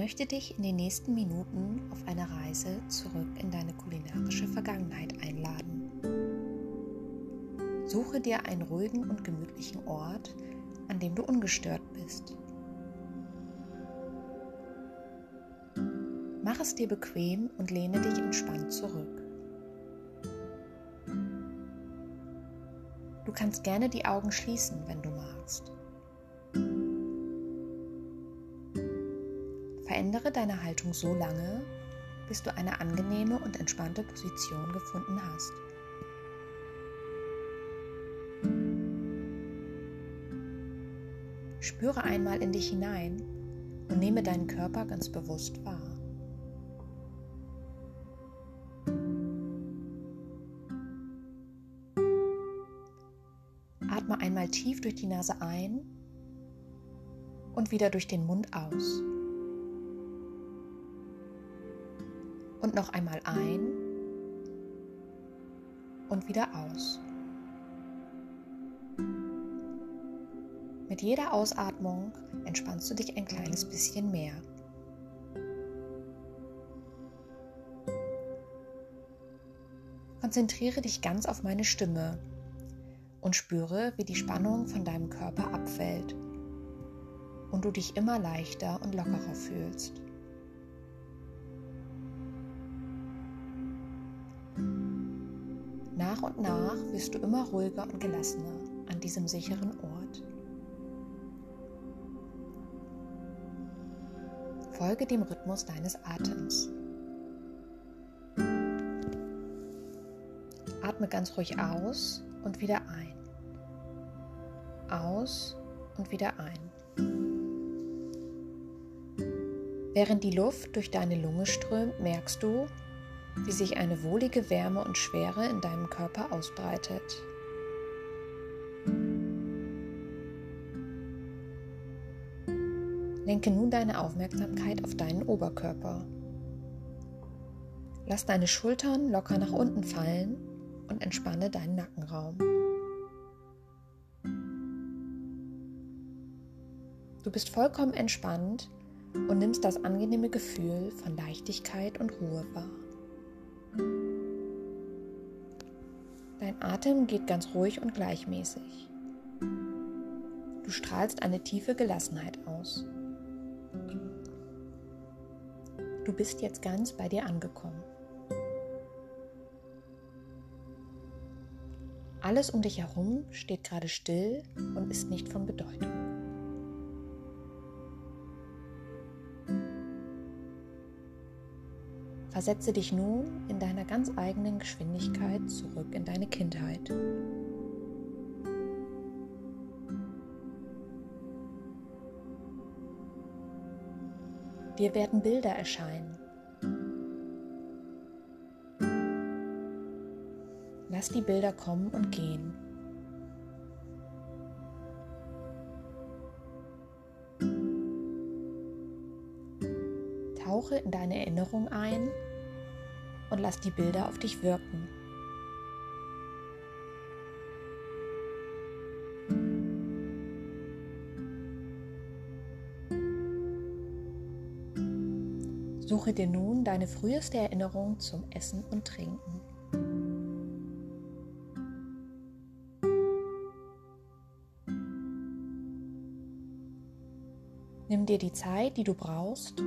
möchte dich in den nächsten Minuten auf eine Reise zurück in deine kulinarische Vergangenheit einladen. Suche dir einen ruhigen und gemütlichen Ort, an dem du ungestört bist. Mach es dir bequem und lehne dich entspannt zurück. Du kannst gerne die Augen schließen, wenn du magst. Verändere deine Haltung so lange, bis du eine angenehme und entspannte Position gefunden hast. Spüre einmal in dich hinein und nehme deinen Körper ganz bewusst wahr. Atme einmal tief durch die Nase ein und wieder durch den Mund aus. Und noch einmal ein und wieder aus. Mit jeder Ausatmung entspannst du dich ein kleines bisschen mehr. Konzentriere dich ganz auf meine Stimme und spüre, wie die Spannung von deinem Körper abfällt und du dich immer leichter und lockerer fühlst. Nach und nach wirst du immer ruhiger und gelassener an diesem sicheren Ort. Folge dem Rhythmus deines Atems. Atme ganz ruhig aus und wieder ein. Aus und wieder ein. Während die Luft durch deine Lunge strömt, merkst du, wie sich eine wohlige Wärme und Schwere in deinem Körper ausbreitet. Lenke nun deine Aufmerksamkeit auf deinen Oberkörper. Lass deine Schultern locker nach unten fallen und entspanne deinen Nackenraum. Du bist vollkommen entspannt und nimmst das angenehme Gefühl von Leichtigkeit und Ruhe wahr. Dein Atem geht ganz ruhig und gleichmäßig. Du strahlst eine tiefe Gelassenheit aus. Du bist jetzt ganz bei dir angekommen. Alles um dich herum steht gerade still und ist nicht von Bedeutung. Versetze dich nun in deiner ganz eigenen Geschwindigkeit zurück in deine Kindheit. Dir werden Bilder erscheinen. Lass die Bilder kommen und gehen. Tauche in deine Erinnerung ein und lass die Bilder auf dich wirken. Suche dir nun deine früheste Erinnerung zum Essen und Trinken. Nimm dir die Zeit, die du brauchst,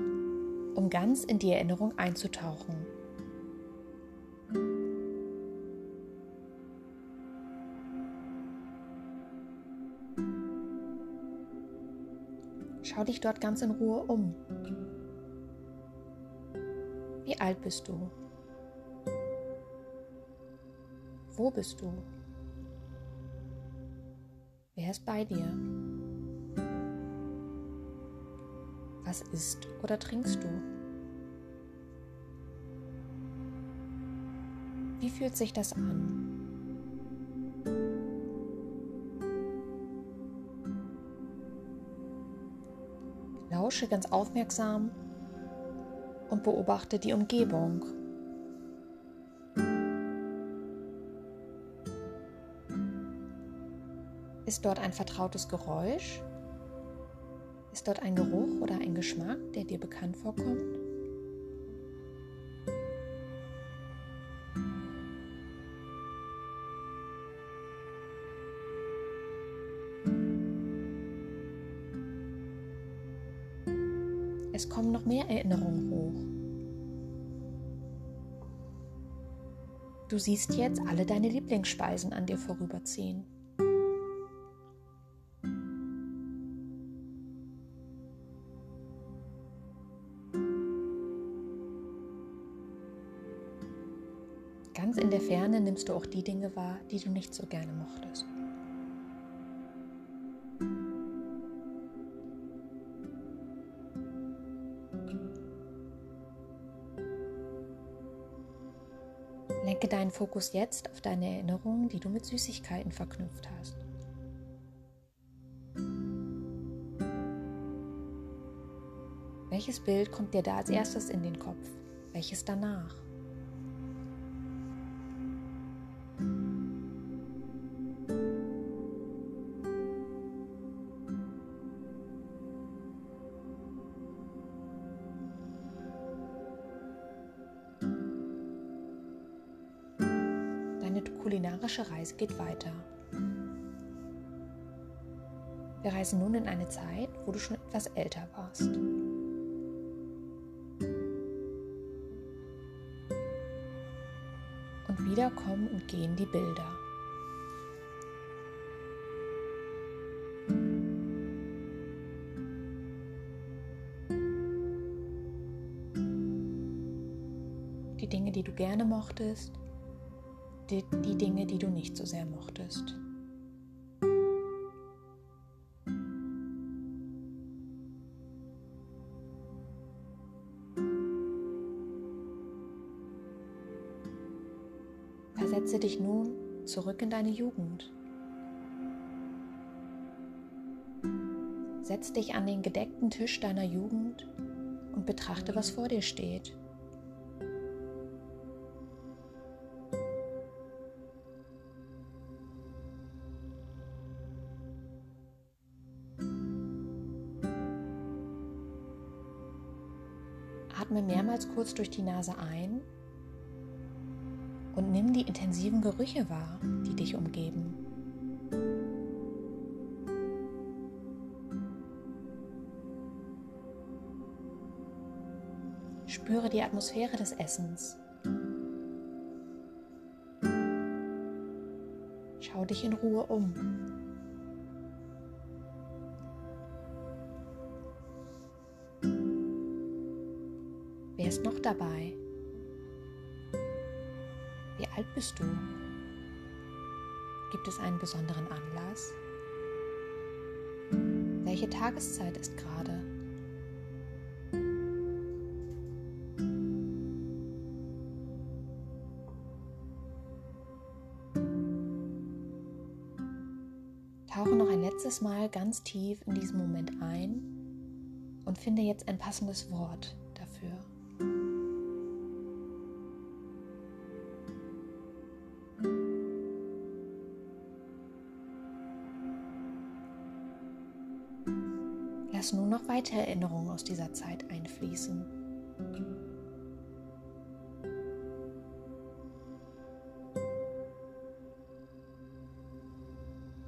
um ganz in die Erinnerung einzutauchen. Schau dich dort ganz in Ruhe um. Wie alt bist du? Wo bist du? Wer ist bei dir? Was isst oder trinkst du? Wie fühlt sich das an? Lausche ganz aufmerksam und beobachte die Umgebung. Ist dort ein vertrautes Geräusch? Ist dort ein Geruch oder ein Geschmack, der dir bekannt vorkommt? Es kommen noch mehr Erinnerungen hoch. Du siehst jetzt alle deine Lieblingsspeisen an dir vorüberziehen. Ganz in der Ferne nimmst du auch die Dinge wahr, die du nicht so gerne mochtest. Lenke deinen Fokus jetzt auf deine Erinnerungen, die du mit Süßigkeiten verknüpft hast. Welches Bild kommt dir da als erstes in den Kopf? Welches danach? Kulinarische Reise geht weiter. Wir reisen nun in eine Zeit, wo du schon etwas älter warst. Und wieder kommen und gehen die Bilder. Die Dinge, die du gerne mochtest, die, die Dinge, die du nicht so sehr mochtest. Versetze dich nun zurück in deine Jugend. Setz dich an den gedeckten Tisch deiner Jugend und betrachte, was vor dir steht. Mehrmals kurz durch die Nase ein und nimm die intensiven Gerüche wahr, die dich umgeben. Spüre die Atmosphäre des Essens. Schau dich in Ruhe um. Dabei? Wie alt bist du? Gibt es einen besonderen Anlass? Welche Tageszeit ist gerade? Tauche noch ein letztes Mal ganz tief in diesen Moment ein und finde jetzt ein passendes Wort Lass nun noch weitere Erinnerungen aus dieser Zeit einfließen.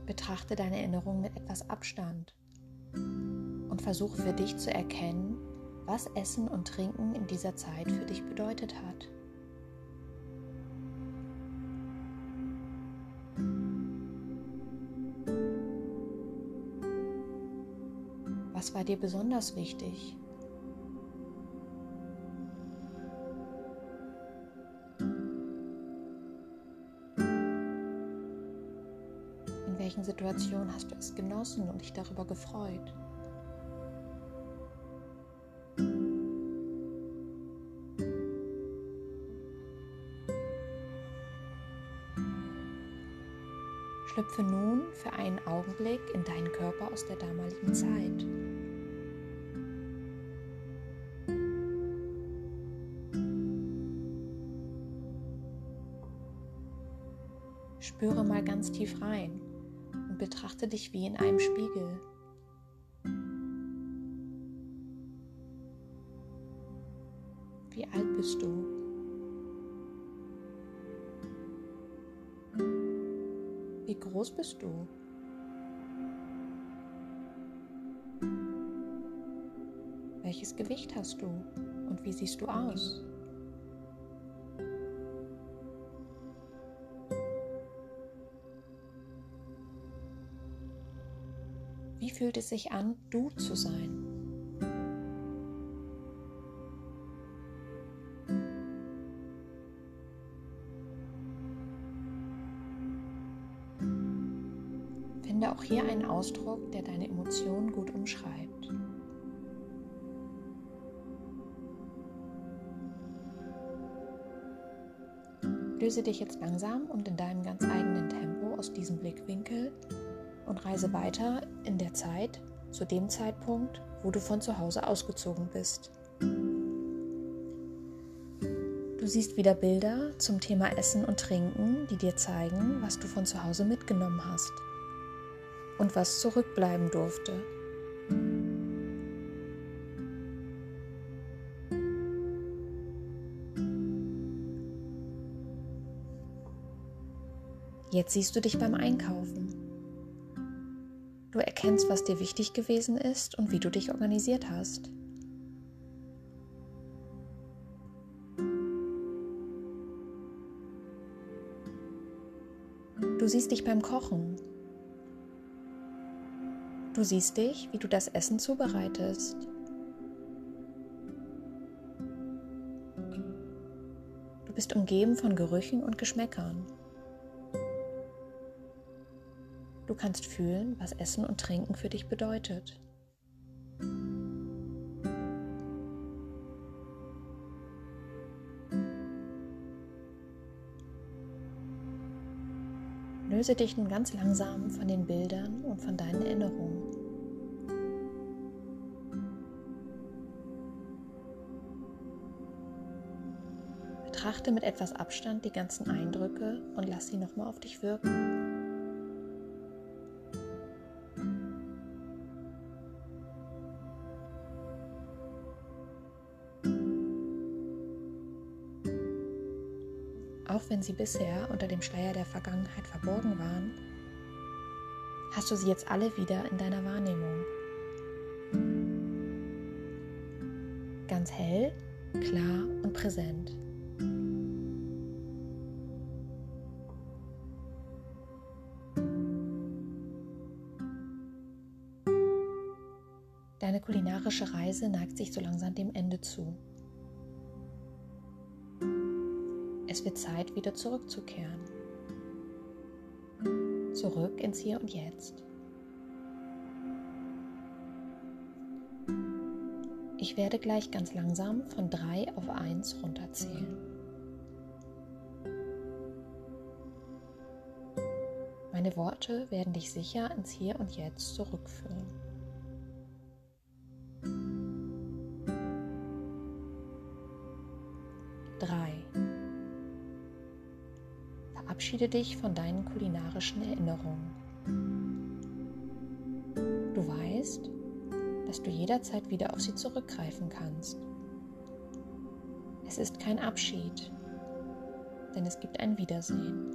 Betrachte deine Erinnerungen mit etwas Abstand und versuche für dich zu erkennen, was Essen und Trinken in dieser Zeit für dich bedeutet hat. Was war dir besonders wichtig? In welchen Situationen hast du es genossen und dich darüber gefreut? Schlüpfe nun für einen Augenblick in deinen Körper aus der damaligen Zeit. Spüre mal ganz tief rein und betrachte dich wie in einem Spiegel. Wie alt bist du? Wie groß bist du? Welches Gewicht hast du und wie siehst du aus? Fühlt es sich an, du zu sein? Finde auch hier einen Ausdruck, der deine Emotionen gut umschreibt. Löse dich jetzt langsam und in deinem ganz eigenen Tempo aus diesem Blickwinkel und reise weiter in der Zeit zu dem Zeitpunkt, wo du von zu Hause ausgezogen bist. Du siehst wieder Bilder zum Thema Essen und Trinken, die dir zeigen, was du von zu Hause mitgenommen hast und was zurückbleiben durfte. Jetzt siehst du dich beim Einkaufen. Du erkennst, was dir wichtig gewesen ist und wie du dich organisiert hast. Du siehst dich beim Kochen. Du siehst dich, wie du das Essen zubereitest. Du bist umgeben von Gerüchen und Geschmäckern. Du kannst fühlen, was Essen und Trinken für dich bedeutet. Löse dich nun ganz langsam von den Bildern und von deinen Erinnerungen. Betrachte mit etwas Abstand die ganzen Eindrücke und lass sie nochmal auf dich wirken. Auch wenn sie bisher unter dem Schleier der Vergangenheit verborgen waren, hast du sie jetzt alle wieder in deiner Wahrnehmung. Ganz hell, klar und präsent. Deine kulinarische Reise neigt sich so langsam dem Ende zu. Es wird Zeit, wieder zurückzukehren. Zurück ins Hier und Jetzt. Ich werde gleich ganz langsam von 3 auf 1 runterzählen. Meine Worte werden dich sicher ins Hier und Jetzt zurückführen. Drei. Verabschiede dich von deinen kulinarischen Erinnerungen. Du weißt, dass du jederzeit wieder auf sie zurückgreifen kannst. Es ist kein Abschied, denn es gibt ein Wiedersehen.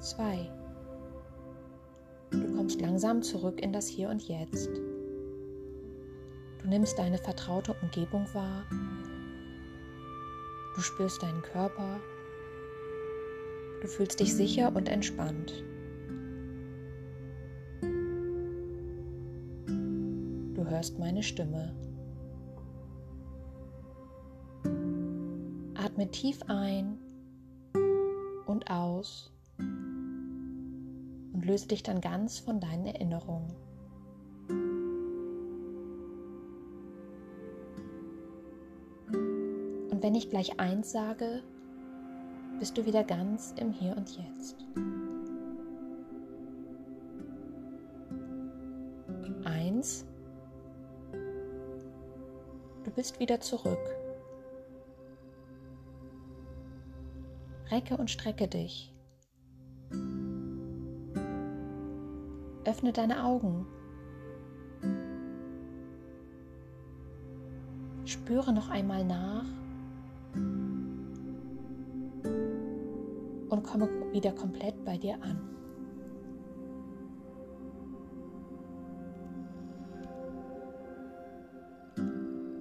Zwei. Du kommst langsam zurück in das Hier und Jetzt. Du nimmst deine vertraute Umgebung wahr. Du spürst deinen Körper. Du fühlst dich sicher und entspannt. Du hörst meine Stimme. Atme tief ein und aus und löse dich dann ganz von deinen Erinnerungen. Und wenn ich gleich eins sage, bist du wieder ganz im Hier und Jetzt. Eins. Du bist wieder zurück. Recke und strecke dich. Öffne deine Augen. Spüre noch einmal nach und komme wieder komplett bei dir an.